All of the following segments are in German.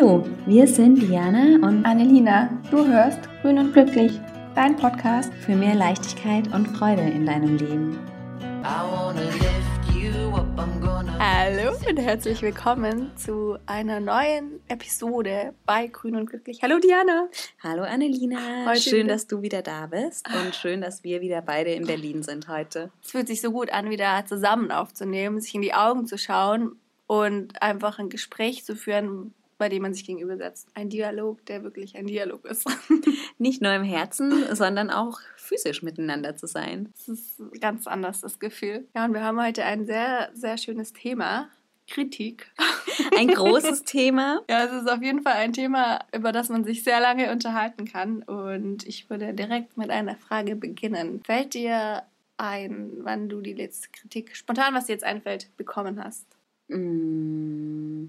Hallo, wir sind Diana und Annelina. Du hörst Grün und Glücklich, dein Podcast für mehr Leichtigkeit und Freude in deinem Leben. Hallo und herzlich willkommen zu einer neuen Episode bei Grün und Glücklich. Hallo Diana. Hallo Annelina. Heute schön, wieder. dass du wieder da bist und schön, dass wir wieder beide in Berlin sind heute. Es fühlt sich so gut an, wieder zusammen aufzunehmen, sich in die Augen zu schauen und einfach ein Gespräch zu führen, bei dem man sich gegenübersetzt. Ein Dialog, der wirklich ein Dialog ist. Nicht nur im Herzen, sondern auch physisch miteinander zu sein. Das ist ganz anders, das Gefühl. Ja, und wir haben heute ein sehr, sehr schönes Thema. Kritik. Ein großes Thema. Ja, es ist auf jeden Fall ein Thema, über das man sich sehr lange unterhalten kann. Und ich würde direkt mit einer Frage beginnen. Fällt dir ein, wann du die letzte Kritik, spontan, was dir jetzt einfällt, bekommen hast? Mm.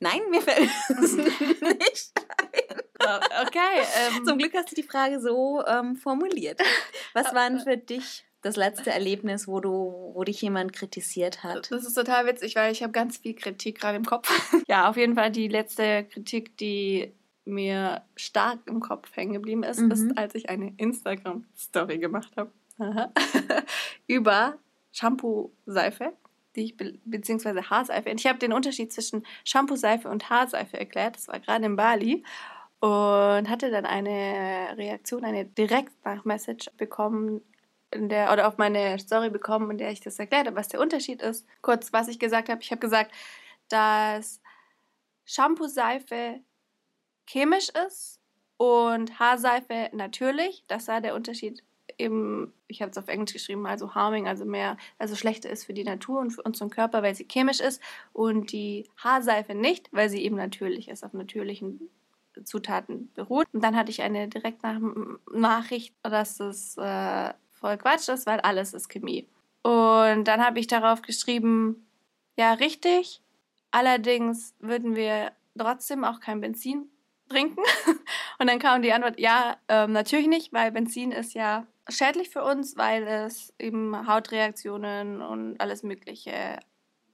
Nein, mir fällt es nicht ein. Okay. Ähm, Zum Glück hast du die Frage so ähm, formuliert. Was war denn für dich das letzte Erlebnis, wo du, wo dich jemand kritisiert hat? Das ist total witzig, weil ich habe ganz viel Kritik gerade im Kopf. ja, auf jeden Fall die letzte Kritik, die mir stark im Kopf hängen geblieben ist, mhm. ist, als ich eine Instagram-Story gemacht habe über Shampoo-Seife die ich be beziehungsweise Haarseife. Ich habe den Unterschied zwischen Shampoo-Seife und Haarseife erklärt. Das war gerade in Bali und hatte dann eine Reaktion, eine Direktnachmessage bekommen, in der oder auf meine Story bekommen, in der ich das erklärt habe, was der Unterschied ist. Kurz, was ich gesagt habe. Ich habe gesagt, dass Shampoo-Seife chemisch ist und Haarseife natürlich. Das war der Unterschied eben, ich habe es auf Englisch geschrieben, also harming, also mehr, also schlechter ist für die Natur und für unseren Körper, weil sie chemisch ist und die Haarseife nicht, weil sie eben natürlich ist, auf natürlichen Zutaten beruht. Und dann hatte ich eine Direktnachricht, dass es äh, voll Quatsch ist, weil alles ist Chemie. Und dann habe ich darauf geschrieben, ja, richtig. Allerdings würden wir trotzdem auch kein Benzin trinken. Und dann kam die Antwort, ja, ähm, natürlich nicht, weil Benzin ist ja schädlich für uns, weil es eben Hautreaktionen und alles Mögliche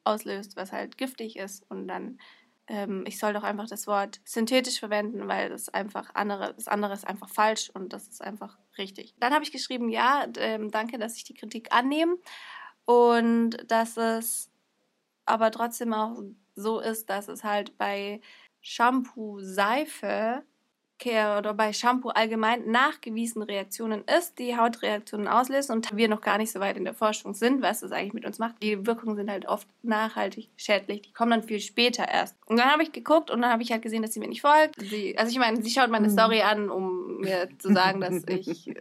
auslöst, was halt giftig ist. Und dann, ähm, ich soll doch einfach das Wort synthetisch verwenden, weil das einfach andere, das andere ist einfach falsch und das ist einfach richtig. Dann habe ich geschrieben, ja, ähm, danke, dass ich die Kritik annehme und dass es aber trotzdem auch so ist, dass es halt bei Shampoo, Seife oder bei Shampoo allgemein nachgewiesen Reaktionen ist, die Hautreaktionen auslösen und wir noch gar nicht so weit in der Forschung sind, was das eigentlich mit uns macht. Die Wirkungen sind halt oft nachhaltig schädlich, die kommen dann viel später erst. Und dann habe ich geguckt und dann habe ich halt gesehen, dass sie mir nicht folgt. Sie, also ich meine, sie schaut meine mhm. Story an, um mir zu sagen, dass ich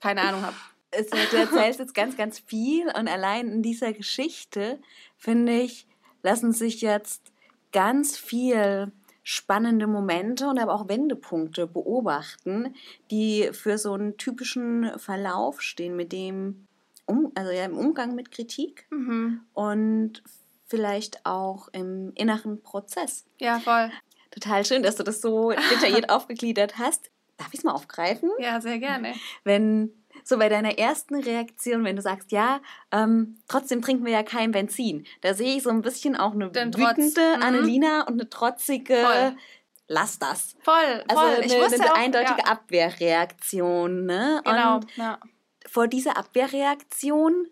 keine Ahnung habe. Du erzählst jetzt ganz, ganz viel und allein in dieser Geschichte, finde ich, lassen sich jetzt ganz viel spannende Momente und aber auch Wendepunkte beobachten, die für so einen typischen Verlauf stehen, mit dem, um, also ja, im Umgang mit Kritik mhm. und vielleicht auch im inneren Prozess. Ja, voll. Total schön, dass du das so detailliert aufgegliedert hast. Darf ich es mal aufgreifen? Ja, sehr gerne. Wenn so bei deiner ersten Reaktion, wenn du sagst, ja, ähm, trotzdem trinken wir ja kein Benzin, da sehe ich so ein bisschen auch eine Den wütende mhm. Annelina und eine trotzige, voll. lass das. Voll, also voll. Eine, eine auch, eindeutige ja. Abwehrreaktion. Ne? Genau, und ja. vor dieser Abwehrreaktion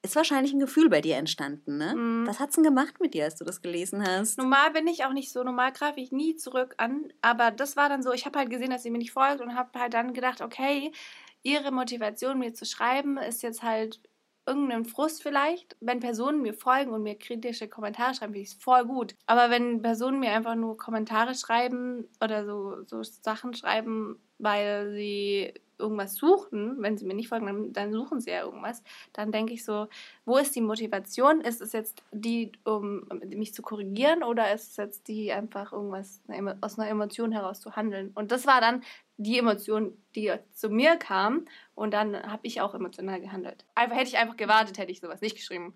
ist wahrscheinlich ein Gefühl bei dir entstanden, ne? Mhm. Was hat's denn gemacht mit dir, als du das gelesen hast? Normal bin ich auch nicht so, normal greife ich nie zurück an, aber das war dann so, ich habe halt gesehen, dass sie mir nicht folgt und habe halt dann gedacht, okay, ihre Motivation, mir zu schreiben, ist jetzt halt irgendein Frust vielleicht. Wenn Personen mir folgen und mir kritische Kommentare schreiben, finde ich es voll gut. Aber wenn Personen mir einfach nur Kommentare schreiben oder so, so Sachen schreiben, weil sie irgendwas suchen, wenn sie mir nicht folgen, dann, dann, suchen sie ja irgendwas, dann denke ich so, wo ist die Motivation? Ist es jetzt die, um mich zu korrigieren oder ist es jetzt die, einfach irgendwas aus einer Emotion heraus zu handeln? Und das war dann die Emotion, die zu mir kam und dann habe ich auch emotional gehandelt. Einfach hätte ich einfach gewartet, hätte ich sowas nicht geschrieben.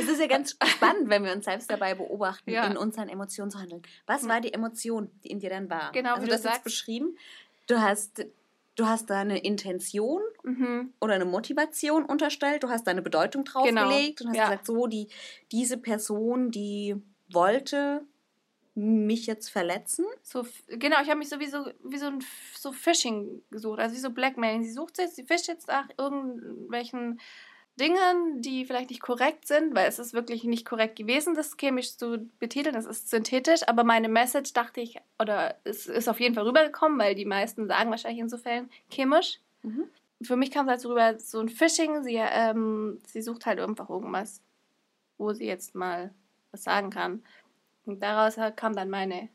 es ist ja ganz spannend, wenn wir uns selbst dabei beobachten, ja. in unseren Emotionen zu handeln. Was war die Emotion, die in dir dann war? Genau, also wie du hast jetzt beschrieben. Du hast du hast da eine Intention mhm. oder eine Motivation unterstellt, du hast da eine Bedeutung draufgelegt genau. und hast ja. gesagt, so die diese Person, die wollte mich jetzt verletzen? So, genau, ich habe mich sowieso wie so ein so Phishing gesucht, also wie so Blackmailing. Sie sucht jetzt, sie fischt jetzt nach irgendwelchen Dingen, die vielleicht nicht korrekt sind, weil es ist wirklich nicht korrekt gewesen, das chemisch zu betiteln, das ist synthetisch, aber meine Message dachte ich, oder es ist auf jeden Fall rübergekommen, weil die meisten sagen wahrscheinlich in so Fällen chemisch. Mhm. Für mich kam es halt so rüber, so ein Phishing, sie, ähm, sie sucht halt einfach irgendwas, wo sie jetzt mal was sagen kann. Und daraus kam dann meine,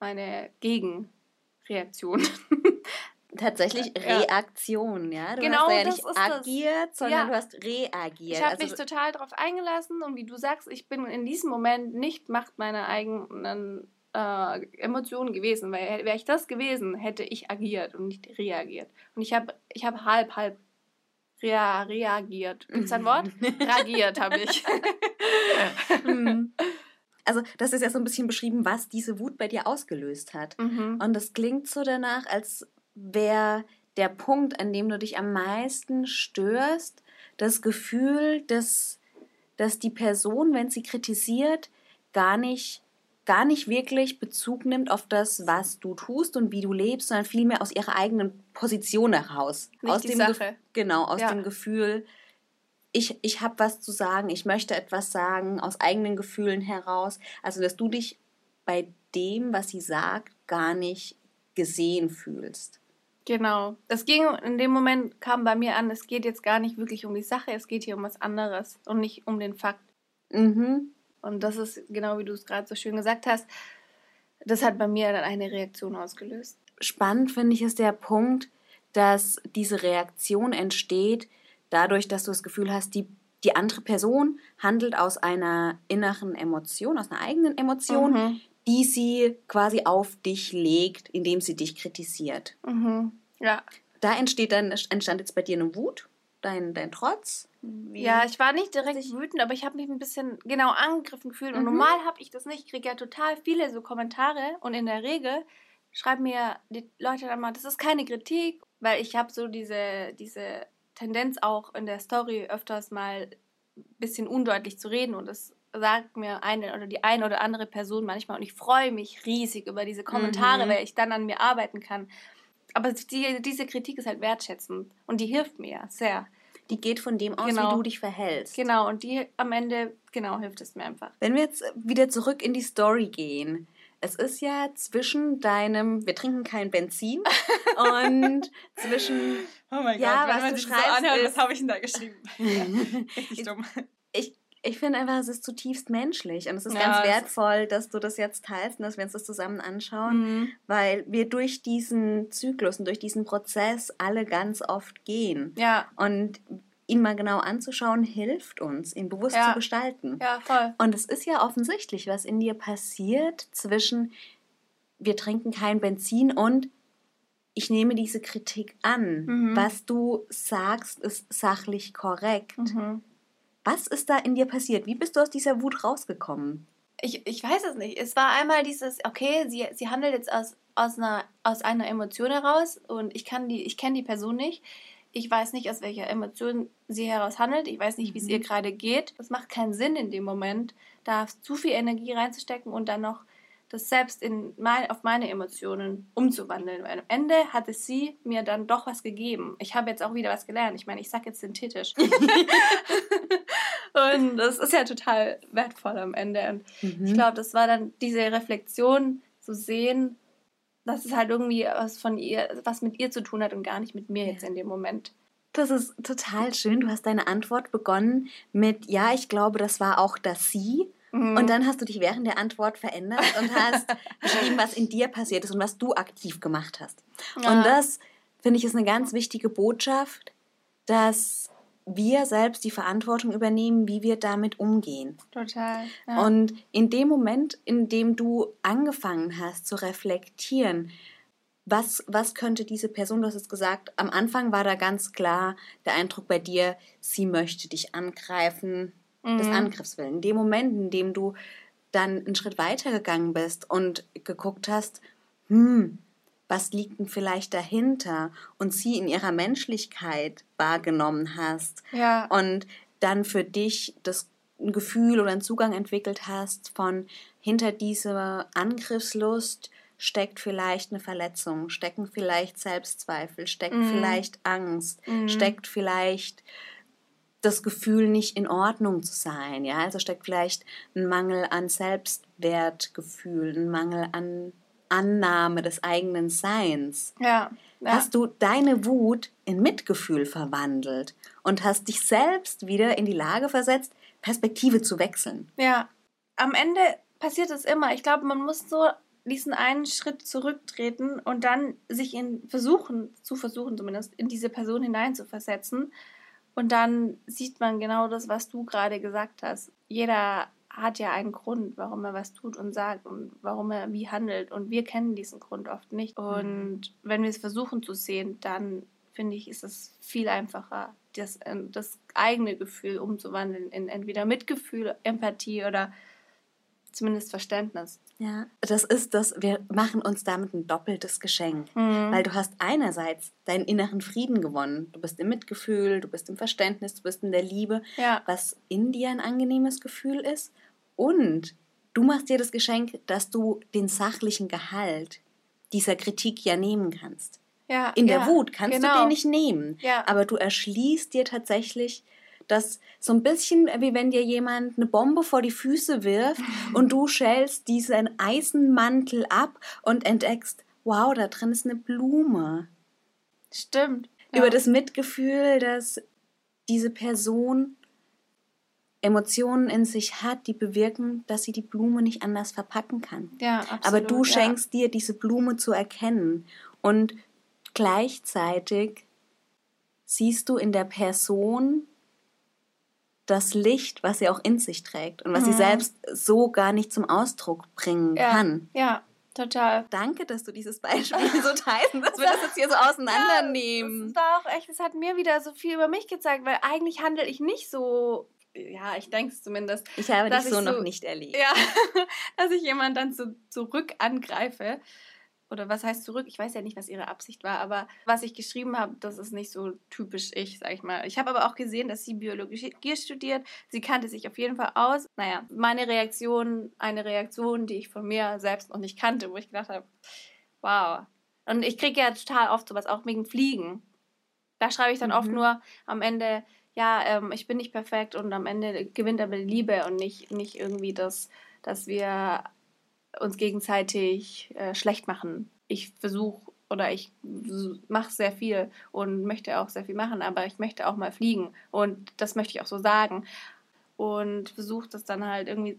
meine Gegenreaktion. Tatsächlich Reaktion, ja. Du genau, hast ja nicht agiert, das. sondern ja. du hast reagiert. Ich habe also, mich total darauf eingelassen und wie du sagst, ich bin in diesem Moment nicht Macht meiner eigenen äh, Emotionen gewesen, weil wäre ich das gewesen, hätte ich agiert und nicht reagiert. Und ich habe ich hab halb, halb rea reagiert. Gibt es ein Wort? Reagiert habe ich. Mhm. also das ist ja so ein bisschen beschrieben, was diese Wut bei dir ausgelöst hat. Mhm. Und das klingt so danach, als wäre der Punkt, an dem du dich am meisten störst, das Gefühl, dass, dass die Person, wenn sie kritisiert, gar nicht, gar nicht wirklich Bezug nimmt auf das, was du tust und wie du lebst, sondern vielmehr aus ihrer eigenen Position heraus. Nicht aus die dem Sache. genau, aus ja. dem Gefühl, ich, ich habe was zu sagen, ich möchte etwas sagen, aus eigenen Gefühlen heraus. Also, dass du dich bei dem, was sie sagt, gar nicht gesehen fühlst. Genau. Das ging in dem Moment kam bei mir an, es geht jetzt gar nicht wirklich um die Sache, es geht hier um was anderes und nicht um den Fakt. Mhm. Und das ist genau wie du es gerade so schön gesagt hast. Das hat bei mir dann eine Reaktion ausgelöst. Spannend finde ich ist der Punkt, dass diese Reaktion entsteht dadurch, dass du das Gefühl hast, die, die andere Person handelt aus einer inneren Emotion, aus einer eigenen Emotion, mhm die sie quasi auf dich legt, indem sie dich kritisiert. Mhm. Ja. Da entsteht dann, entstand jetzt bei dir eine Wut, dein, dein Trotz. Wie ja, ich war nicht direkt wütend, aber ich habe mich ein bisschen genau angegriffen gefühlt. Und mhm. normal habe ich das nicht. Ich kriege ja total viele so Kommentare und in der Regel schreiben mir die Leute dann mal, das ist keine Kritik, weil ich habe so diese, diese Tendenz auch in der Story öfters mal ein bisschen undeutlich zu reden und das sagt mir eine oder die eine oder andere Person manchmal und ich freue mich riesig über diese Kommentare, mhm. weil ich dann an mir arbeiten kann. Aber die, diese Kritik ist halt wertschätzend und die hilft mir sehr. Die geht von dem aus, genau. wie du dich verhältst. Genau, und die am Ende, genau, hilft es mir einfach. Wenn wir jetzt wieder zurück in die Story gehen. Es ist ja zwischen deinem, wir trinken kein Benzin und zwischen, oh mein ja, Gott, wenn was man du sich schreibst, so anhört, ist, was habe ich denn da geschrieben? Richtig dumm. Ich ich finde einfach, es ist zutiefst menschlich und es ist ja, ganz wertvoll, dass du das jetzt teilst und dass wir uns das zusammen anschauen, mhm. weil wir durch diesen Zyklus und durch diesen Prozess alle ganz oft gehen. Ja. Und ihn mal genau anzuschauen, hilft uns, ihn bewusst ja. zu gestalten. Ja, voll. Und es ist ja offensichtlich, was in dir passiert zwischen wir trinken kein Benzin und ich nehme diese Kritik an. Mhm. Was du sagst, ist sachlich korrekt. Mhm. Was ist da in dir passiert? Wie bist du aus dieser Wut rausgekommen? Ich, ich weiß es nicht. Es war einmal dieses, okay, sie, sie handelt jetzt aus, aus, einer, aus einer Emotion heraus und ich, ich kenne die Person nicht. Ich weiß nicht, aus welcher Emotion sie heraus handelt. Ich weiß nicht, wie es mhm. ihr gerade geht. Das macht keinen Sinn in dem Moment, da zu viel Energie reinzustecken und dann noch das selbst in mein, auf meine Emotionen umzuwandeln. Weil am Ende hat es sie mir dann doch was gegeben. Ich habe jetzt auch wieder was gelernt. Ich meine, ich sage jetzt synthetisch. und das ist ja total wertvoll am Ende. Und mhm. ich glaube, das war dann diese Reflexion zu sehen, dass es halt irgendwie was von ihr, was mit ihr zu tun hat und gar nicht mit mir jetzt in dem Moment. Das ist total schön. Du hast deine Antwort begonnen mit, ja, ich glaube, das war auch das Sie. Mhm. Und dann hast du dich während der Antwort verändert und hast beschrieben, was in dir passiert ist und was du aktiv gemacht hast. Ja. Und das, finde ich, ist eine ganz wichtige Botschaft, dass wir selbst die Verantwortung übernehmen, wie wir damit umgehen. Total. Ja. Und in dem Moment, in dem du angefangen hast zu reflektieren, was, was könnte diese Person, du hast es gesagt, am Anfang war da ganz klar der Eindruck bei dir, sie möchte dich angreifen, mhm. des Angriffs willen. In dem Moment, in dem du dann einen Schritt weiter gegangen bist und geguckt hast, hm, was liegt denn vielleicht dahinter und sie in ihrer Menschlichkeit wahrgenommen hast ja. und dann für dich das ein Gefühl oder einen Zugang entwickelt hast von hinter dieser Angriffslust steckt vielleicht eine Verletzung, stecken vielleicht Selbstzweifel, steckt Mhm. vielleicht Angst, Mhm. steckt vielleicht das Gefühl, nicht in Ordnung zu sein. Ja, also steckt vielleicht ein Mangel an Selbstwertgefühl, ein Mangel an Annahme des eigenen Seins. Ja. ja. Hast du deine Wut in Mitgefühl verwandelt und hast dich selbst wieder in die Lage versetzt, Perspektive zu wechseln. Ja, am Ende passiert es immer. Ich glaube, man muss so diesen einen Schritt zurücktreten und dann sich in versuchen, zu versuchen zumindest, in diese Person hineinzuversetzen. Und dann sieht man genau das, was du gerade gesagt hast. Jeder hat ja einen Grund, warum er was tut und sagt und warum er wie handelt. Und wir kennen diesen Grund oft nicht. Und wenn wir es versuchen zu sehen, dann finde ich, ist es viel einfacher, das, das eigene Gefühl umzuwandeln in entweder Mitgefühl, Empathie oder zumindest Verständnis. Ja. Das ist das, wir machen uns damit ein doppeltes Geschenk. Mhm. Weil du hast einerseits deinen inneren Frieden gewonnen. Du bist im Mitgefühl, du bist im Verständnis, du bist in der Liebe, Ja, was in dir ein angenehmes Gefühl ist. Und du machst dir das Geschenk, dass du den sachlichen Gehalt dieser Kritik ja nehmen kannst. ja. In der ja, Wut kannst genau. du den nicht nehmen. Ja. Aber du erschließt dir tatsächlich das so ein bisschen wie wenn dir jemand eine Bombe vor die Füße wirft und du schälst diesen Eisenmantel ab und entdeckst, wow, da drin ist eine Blume. Stimmt. Über das Mitgefühl, dass diese Person Emotionen in sich hat, die bewirken, dass sie die Blume nicht anders verpacken kann. ja, absolut, Aber du ja. schenkst dir diese Blume zu erkennen und gleichzeitig siehst du in der Person das Licht, was sie auch in sich trägt und was sie Mhm. selbst so gar nicht zum Ausdruck bringen ja. kann. Ja, total. Danke, dass du dieses Beispiel so teilst, dass wir das jetzt hier so auseinandernehmen. Das war auch echt, es hat mir wieder so viel über mich gezeigt, weil eigentlich handle ich nicht so, ja, ich denke es zumindest, Ich habe dich so ich noch so- nicht erlebt. ja, dass ich jemand dann so zurück angreife. Oder was heißt zurück? Ich weiß ja nicht, was ihre Absicht war, aber was ich geschrieben habe, das ist nicht so typisch ich, sag ich mal. Ich habe aber auch gesehen, dass sie Biologie studiert. Sie kannte sich auf jeden Fall aus. Naja, meine Reaktion, eine Reaktion, die ich von mir selbst noch nicht kannte, wo ich gedacht habe, wow. Und ich kriege ja total oft sowas, auch wegen Fliegen. Da schreibe ich dann oft Mhm. nur am Ende, ja, ähm, ich bin nicht perfekt und am Ende gewinnt aber die Liebe und nicht, nicht irgendwie das, dass wir uns gegenseitig äh, schlecht machen. Ich versuche oder ich mache sehr viel und möchte auch sehr viel machen, aber ich möchte auch mal fliegen und das möchte ich auch so sagen und versuche das dann halt irgendwie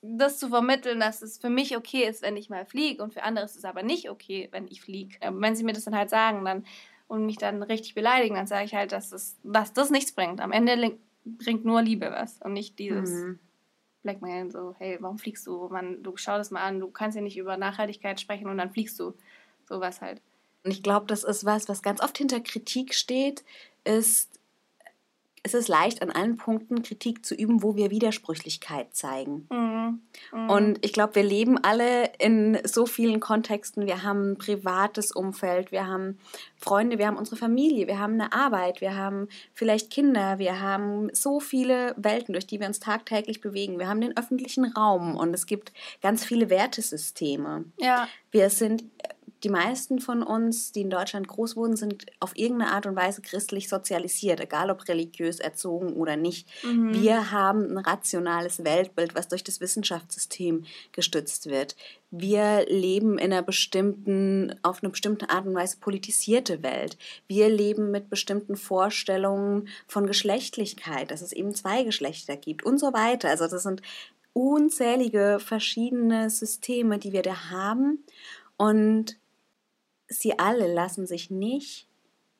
das zu vermitteln, dass es für mich okay ist, wenn ich mal fliege und für andere ist es aber nicht okay, wenn ich fliege. Ähm, wenn sie mir das dann halt sagen dann und mich dann richtig beleidigen, dann sage ich halt, dass das, dass das nichts bringt. Am Ende bringt nur Liebe was und nicht dieses Mhm. Blackmail, so, hey, warum fliegst du? Man, du schau das mal an, du kannst ja nicht über Nachhaltigkeit sprechen und dann fliegst du. Sowas halt. Und ich glaube, das ist was, was ganz oft hinter Kritik steht, ist, es ist leicht an allen Punkten Kritik zu üben, wo wir Widersprüchlichkeit zeigen. Mhm. Mhm. Und ich glaube, wir leben alle in so vielen Kontexten. Wir haben ein privates Umfeld, wir haben Freunde, wir haben unsere Familie, wir haben eine Arbeit, wir haben vielleicht Kinder, wir haben so viele Welten, durch die wir uns tagtäglich bewegen. Wir haben den öffentlichen Raum und es gibt ganz viele Wertesysteme. ja, Wir sind, die meisten von uns, die in Deutschland groß wurden, sind auf irgendeine Art und Weise christlich sozialisiert, egal ob religiös erzogen oder nicht. Mhm. Wir haben ein rationales Weltbild, was durch das Wissenschaftssystem gestützt wird. Wir leben in einer bestimmten, auf eine bestimmte Art und Weise politisierte Welt. Wir leben mit bestimmten Vorstellungen von Geschlechtlichkeit, dass es eben zwei Geschlechter gibt und so weiter. Also das sind unzählige verschiedene Systeme, die wir da haben und sie alle lassen sich nicht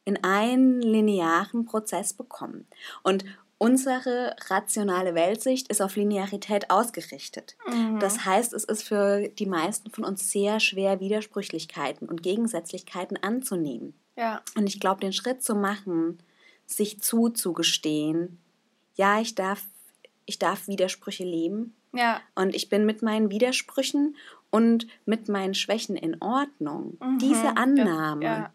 in einen linearen Prozess bekommen. Und unsere rationale Weltsicht ist auf Linearität ausgerichtet. Mhm. Das heißt, es ist für die meisten von uns sehr schwer, Widersprüchlichkeiten und Gegensätzlichkeiten anzunehmen. ja, Und ich glaube, den Schritt zu machen, sich zuzugestehen, ja, ich darf, ich darf Widersprüche leben ja, und ich bin mit meinen Widersprüchen und mit meinen Schwächen in Ordnung. Mhm. Diese Annahme, Ja,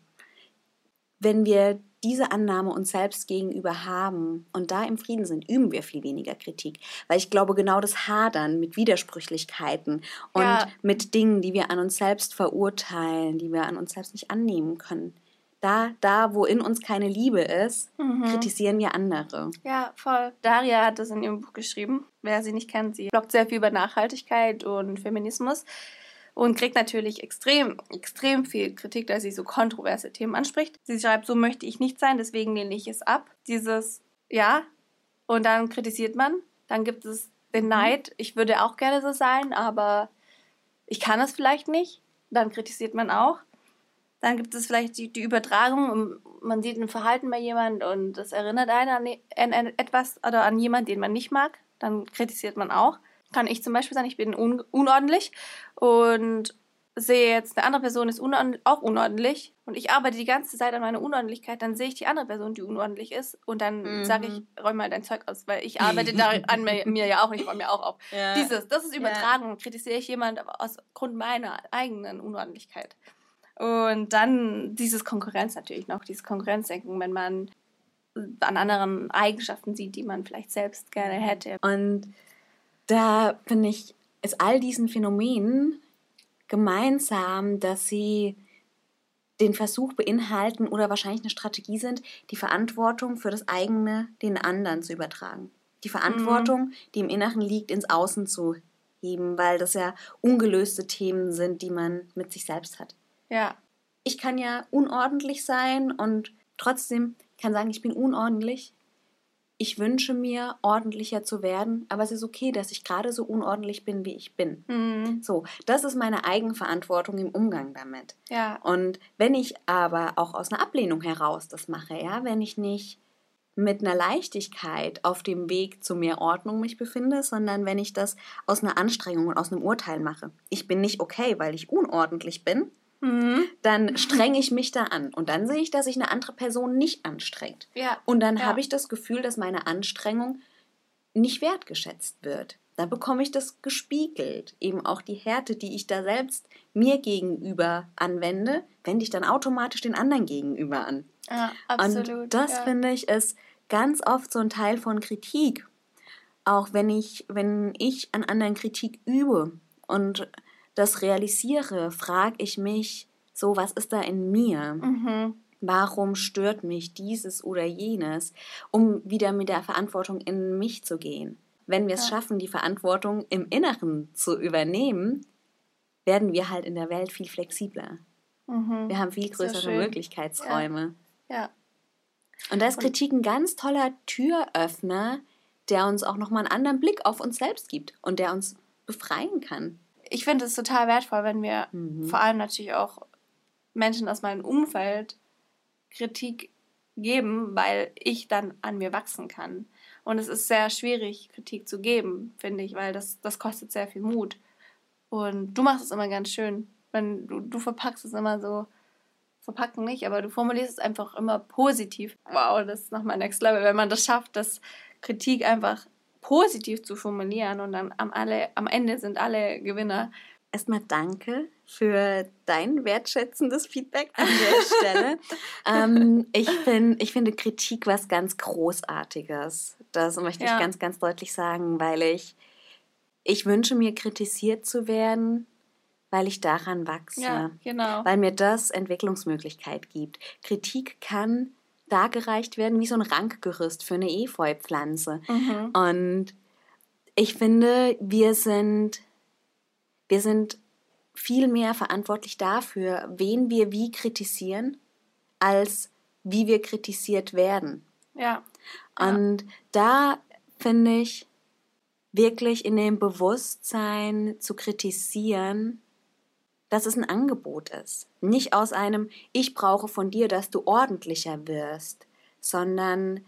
wenn wir diese Annahme uns selbst gegenüber haben und da im Frieden sind, üben wir viel weniger Kritik. Weil ich glaube, genau das Hadern mit Widersprüchlichkeiten und ja. mit Dingen, die wir an uns selbst verurteilen, die wir an uns selbst nicht annehmen können, da, da, wo in uns keine Liebe ist, mhm. kritisieren wir andere. Ja, voll. Daria hat das in ihrem Buch geschrieben. Wer sie nicht kennt, sie bloggt sehr viel über Nachhaltigkeit und Feminismus und kriegt natürlich extrem, extrem viel Kritik, da sie so kontroverse Themen anspricht. Sie schreibt, so möchte ich nicht sein, deswegen lehne ich es ab. Dieses, ja, und dann kritisiert man. Dann gibt es den mhm. Neid, ich würde auch gerne so sein, aber ich kann es vielleicht nicht. Dann kritisiert man auch. Dann gibt es vielleicht die, die Übertragung, man sieht ein Verhalten bei jemand und das erinnert einen an, an etwas oder an jemanden, den man nicht mag. Dann kritisiert man auch kann ich zum Beispiel sagen, ich bin un unordentlich und sehe jetzt, eine andere Person ist unordentlich, auch unordentlich und ich arbeite die ganze Zeit an meiner Unordentlichkeit, dann sehe ich die andere Person, die unordentlich ist und dann mhm. sage ich, räum mal dein Zeug aus, weil ich arbeite da an mir, mir, ja auch und ich räume mir auch auf. Ja. Dieses, das ist Übertragung, ja. kritisiere ich jemand aus Grund meiner eigenen Unordentlichkeit. Und dann dieses Konkurrenz natürlich noch, dieses Konkurrenzdenken, wenn man an anderen Eigenschaften sieht, die man vielleicht selbst gerne hätte. Und da finde ich, ist all diesen Phänomenen gemeinsam, dass sie den Versuch beinhalten oder wahrscheinlich eine Strategie sind, die Verantwortung für das eigene den anderen zu übertragen. Die Verantwortung, mhm. die im Inneren liegt, ins Außen zu heben, weil das ja ungelöste Themen sind, die man mit sich selbst hat. Ja. Ich kann ja unordentlich sein und trotzdem kann sagen, ich bin unordentlich, ich wünsche mir, ordentlicher zu werden, aber es ist okay, dass ich gerade so unordentlich bin, wie ich bin. Mhm. So, das ist meine Eigenverantwortung im Umgang damit. Ja. Und wenn ich aber auch aus einer Ablehnung heraus das mache, ja, wenn ich nicht mit einer Leichtigkeit auf dem Weg zu mehr Ordnung mich befinde, sondern wenn ich das aus einer Anstrengung und aus einem Urteil mache. Ich bin nicht okay, weil ich unordentlich bin, Mhm. dann strenge ich mich da an. Und dann sehe ich, dass sich eine andere Person nicht anstrengt. Ja. Und dann ja. habe ich das Gefühl, dass meine Anstrengung nicht wertgeschätzt wird. Dann bekomme ich das gespiegelt. Eben auch die Härte, die ich da selbst mir gegenüber anwende, wende ich dann automatisch den anderen gegenüber an. Ja, absolut. Und das ja. finde ich ist ganz oft so ein Teil von Kritik. Auch wenn ich, wenn ich an anderen Kritik übe und das realisiere, frage ich mich, so, was ist da in mir? Mhm. Warum stört mich dieses oder jenes, um wieder mit der Verantwortung in mich zu gehen? Wenn wir es ja. schaffen, die Verantwortung im Inneren zu übernehmen, werden wir halt in der Welt viel flexibler. Mhm. Wir haben viel größere Möglichkeitsräume. Ja. ja. Und da ist Kritik ein ganz toller Türöffner, der uns auch nochmal einen anderen Blick auf uns selbst gibt und der uns befreien kann ich finde es total wertvoll, wenn wir mhm. vor allem natürlich auch Menschen aus meinem Umfeld Kritik geben, weil ich dann an mir wachsen kann. Und es ist sehr schwierig, Kritik zu geben, finde ich, weil das, das kostet sehr viel Mut. Und du machst es immer ganz schön. Wenn du, du verpackst es immer so, verpacken nicht, aber du formulierst es einfach immer positiv. Wow, das ist nochmal Next Level, wenn man das schafft, dass Kritik einfach positiv zu formulieren und dann am, alle, am Ende sind alle Gewinner. Erstmal danke für dein wertschätzendes Feedback an der Stelle. ähm, ich, find, ich finde Kritik was ganz Großartiges. Das möchte ja. ich ganz, ganz deutlich sagen, weil ich, ich wünsche mir kritisiert zu werden, weil ich daran wachse. Ja, genau. Weil mir das Entwicklungsmöglichkeit gibt. Kritik kann dargereicht werden wie so ein Rankgerüst für eine Efeupflanze. Mhm. Und ich finde, wir sind, wir sind viel mehr verantwortlich dafür, wen wir wie kritisieren, als wie wir kritisiert werden. Ja. Und ja. da finde ich wirklich in dem Bewusstsein zu kritisieren, dass es ein Angebot ist. Nicht aus einem Ich brauche von dir, dass du ordentlicher wirst, sondern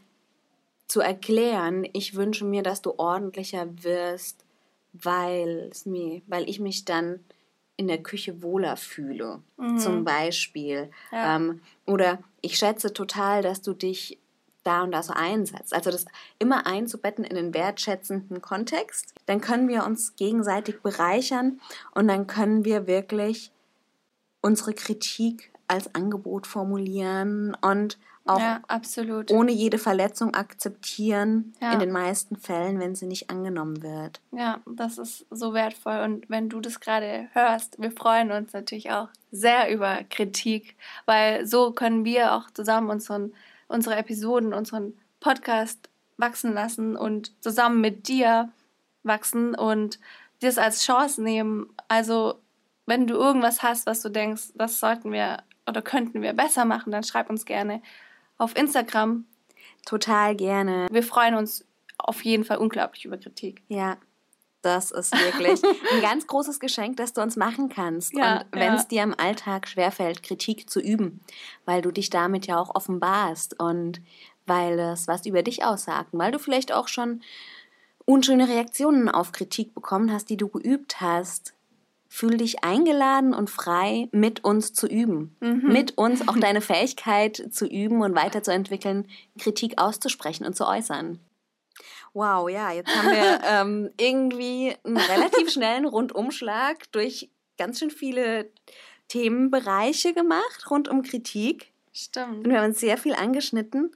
zu erklären, ich wünsche mir, dass du ordentlicher wirst, weil, mir, weil ich mich dann in der Küche wohler fühle, mhm. zum Beispiel. Ja. Ähm, oder ich schätze total, dass du dich da und da so einsetzt. Also das immer einzubetten in einen wertschätzenden Kontext, dann können wir uns gegenseitig bereichern und dann können wir wirklich unsere Kritik als Angebot formulieren und auch ja, ohne jede Verletzung akzeptieren, Ja. in den meisten Fällen, wenn sie nicht angenommen wird. Ja, das ist so wertvoll. Und wenn du das gerade hörst, wir freuen uns natürlich auch sehr über Kritik, weil so können wir auch zusammen unseren, unsere Episoden, unseren Podcast wachsen lassen und zusammen mit dir wachsen und das als Chance nehmen. Also, wenn du irgendwas hast, was du denkst, das sollten wir oder könnten wir besser machen, dann schreib uns gerne auf Instagram. Total gerne. Wir freuen uns auf jeden Fall unglaublich über Kritik. Ja, das ist wirklich ein ganz großes Geschenk, das du uns machen kannst. Ja, und wenn ja. es dir im Alltag schwerfällt, Kritik zu üben, weil du dich damit ja auch offenbarst und weil es was über dich aussagt, und weil du vielleicht auch schon unschöne Reaktionen auf Kritik bekommen hast, die du geübt hast, fühl dich eingeladen und frei, mit uns zu üben. Mit uns auch deine Fähigkeit zu üben und weiterzuentwickeln, Kritik auszusprechen und zu äußern. Wow, ja, jetzt haben wir ähm, irgendwie einen relativ schnellen Rundumschlag durch ganz schön viele Themenbereiche gemacht rund um Kritik. Stimmt. Und wir haben uns sehr viel angeschnitten,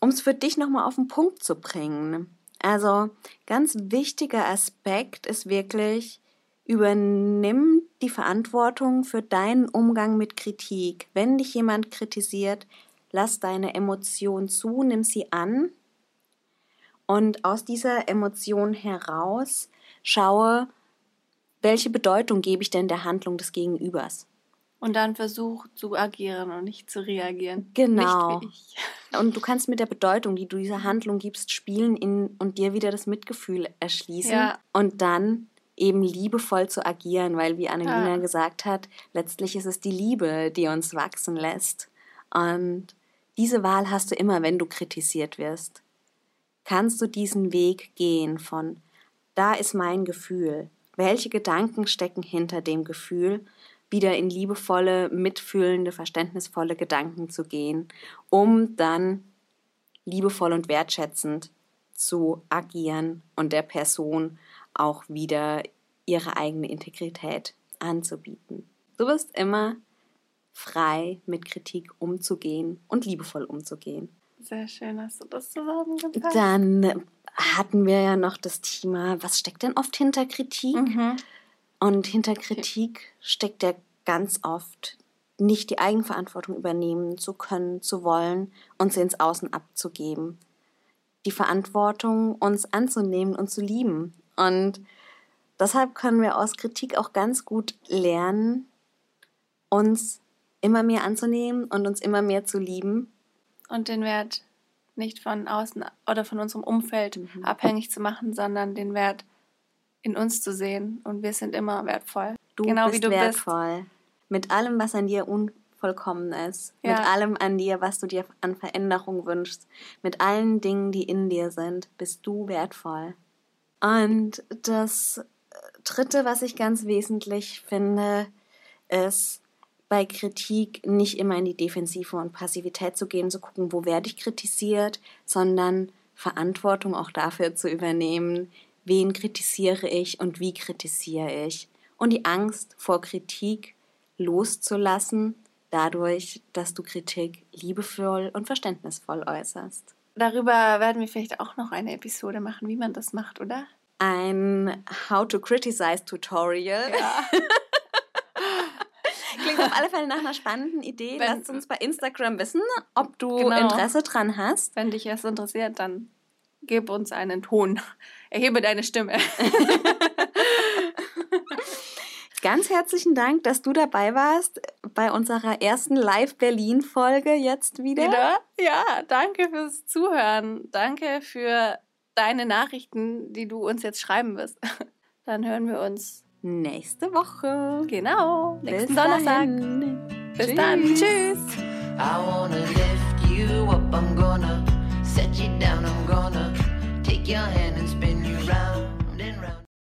um es für dich nochmal auf den Punkt zu bringen. Also, ganz wichtiger Aspekt ist wirklich, übernimm die Verantwortung für deinen Umgang mit Kritik. Wenn dich jemand kritisiert, lass deine Emotion zu, nimm sie an und aus dieser Emotion heraus schaue, welche Bedeutung gebe ich denn der Handlung des Gegenübers. Und dann versuch zu agieren und nicht zu reagieren. Genau. Und du kannst mit der Bedeutung, die du dieser Handlung gibst, spielen in, und dir wieder das Mitgefühl erschließen Ja. und dann eben liebevoll zu agieren, weil wie Annelina Ja. gesagt hat, letztlich ist es die Liebe, die uns wachsen lässt. Und diese Wahl hast du immer, wenn du kritisiert wirst. Kannst du diesen Weg gehen von, da ist mein Gefühl, welche Gedanken stecken hinter dem Gefühl, wieder in liebevolle, mitfühlende, verständnisvolle Gedanken zu gehen, um dann liebevoll und wertschätzend zu agieren und der Person auch wieder ihre eigene Integrität anzubieten. Du bist immer frei, mit Kritik umzugehen und liebevoll umzugehen. Sehr schön, hast du das zusammengefasst. Dann hatten wir ja noch das Thema, was steckt denn oft hinter Kritik? Mhm. Und hinter Kritik steckt ja ganz oft nicht die Eigenverantwortung übernehmen zu können, zu wollen und sie ins Außen abzugeben. Die Verantwortung, uns anzunehmen und zu lieben. Und deshalb können wir aus Kritik auch ganz gut lernen, uns immer mehr anzunehmen und uns immer mehr zu lieben. Und den Wert nicht von außen oder von unserem Umfeld Mhm. abhängig zu machen, sondern den Wert in uns zu sehen. Und wir sind immer wertvoll. Du genau bist wie du wertvoll. Mit allem, was an dir unvollkommen ist. Ja. Mit allem an dir, was du dir an Veränderung wünschst. Mit allen Dingen, die in dir sind, bist du wertvoll. Und das äh, Dritte, was ich ganz wesentlich finde, ist bei Kritik nicht immer in die Defensive und Passivität zu gehen, zu gucken, wo werde ich kritisiert, sondern Verantwortung auch dafür zu übernehmen, wen kritisiere ich und wie kritisiere ich. Und die Angst vor Kritik loszulassen, dadurch, dass du Kritik liebevoll und verständnisvoll äußerst. Darüber werden wir vielleicht auch noch eine Episode machen, wie man das macht, oder? Ein How to Criticize Tutorial. Ja. Auf alle Fälle nach einer spannenden Idee. Wenn- Lass uns bei Instagram wissen, ob du Genau. Interesse dran hast. Wenn dich das interessiert, dann gib uns einen Ton. Erhebe deine Stimme. Ganz herzlichen Dank, dass du dabei warst bei unserer ersten Live-Berlin-Folge jetzt wieder. Wieder? Ja, danke fürs Zuhören. Danke für deine Nachrichten, die du uns jetzt schreiben wirst. Dann hören wir uns Nächste Woche. genau nächsten Bis Donnerstag. dahin. Bis dann. Tschüss. I wanna lift you up, I'm gonna set you down, I'm gonna take your hand.